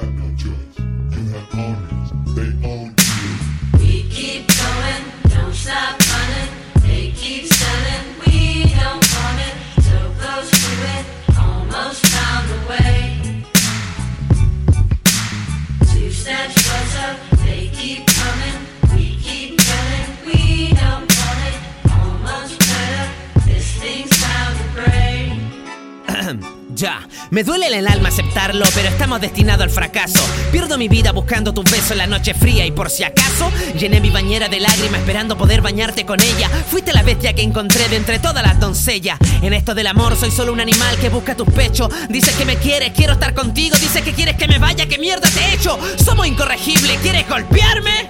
Have no choice. Ya, me duele el alma aceptarlo, pero estamos destinados al fracaso. Pierdo mi vida buscando tus besos en la noche fría y por si acaso llené mi bañera de lágrimas esperando poder bañarte con ella. Fuiste la bestia que encontré de entre todas las doncellas. En esto del amor soy solo un animal que busca tus pechos. Dices que me quieres, quiero estar contigo. Dices que quieres que me vaya, ¿qué mierda te he hecho? Somos incorregibles, ¿quieres golpearme?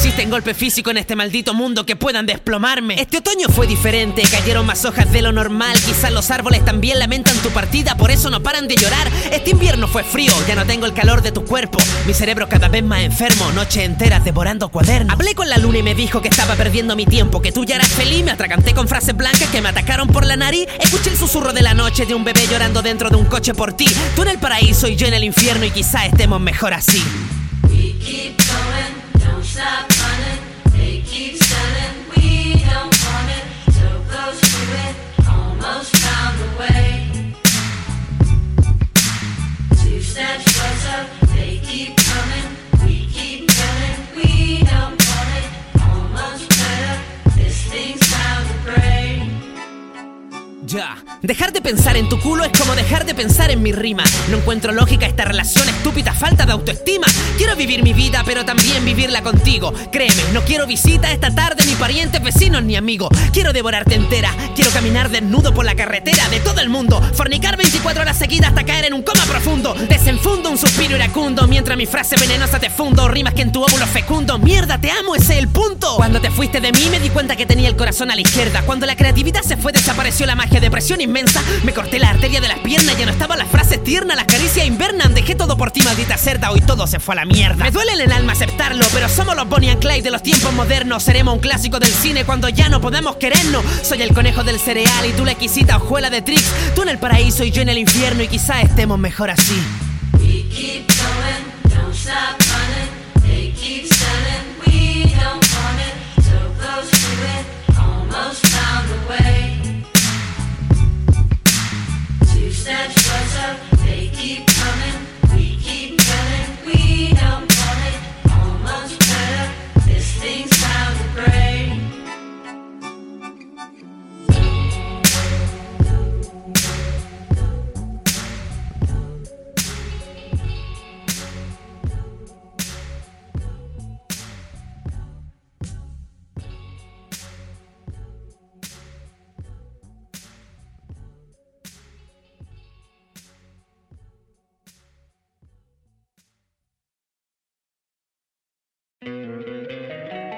No existen golpes físicos en este maldito mundo que puedan desplomarme. Este otoño fue diferente, cayeron más hojas de lo normal. Quizás los árboles también lamentan tu partida, por eso no paran de llorar. Este invierno fue frío, ya no tengo el calor de tu cuerpo. Mi cerebro cada vez más enfermo, noche enteras devorando cuadernos. Hablé con la luna y me dijo que estaba perdiendo mi tiempo, que tú ya eras feliz. Me atraganté con frases blancas que me atacaron por la nariz. Escuché el susurro de la noche de un bebé llorando dentro de un coche por ti. Tú en el paraíso y yo en el infierno, y quizá estemos mejor así. We keep Dejar de pensar en tu culo es como dejar de pensar en mi rima. No encuentro lógica esta relación estúpida, falta de autoestima. Vivir mi vida, pero también vivirla contigo. Créeme, no quiero visita esta tarde, ni parientes, vecinos, ni amigos. Quiero devorarte entera. Quiero caminar desnudo por la carretera de todo el mundo. Fornicar 24 horas seguidas hasta caer en un coma profundo. Desenfundo un suspiro iracundo mientras mi frase venenosa te fundo. Rimas que en tu óvulo fecundo. Mierda, te amo, ese es el punto. Cuando te fuiste de mí me di cuenta que tenía el corazón a la izquierda. Cuando la creatividad se fue, desapareció la magia. Depresión inmensa. Me corté la arteria de las piernas. Ya no estaban las frases tiernas, las caricias invernan. Dejé todo por ti, maldita cerda. Hoy todo se fue a la mierda. Me duele en el alma aceptarlo, pero somos los Bonnie and Clyde de los tiempos modernos. Seremos un clásico del cine cuando ya no podemos querernos. Soy el conejo del cereal y tú la exquisita hojuela de Trix. Tú en el paraíso y yo en el infierno y quizá estemos mejor así. We keep going, don't stop running. They keep selling,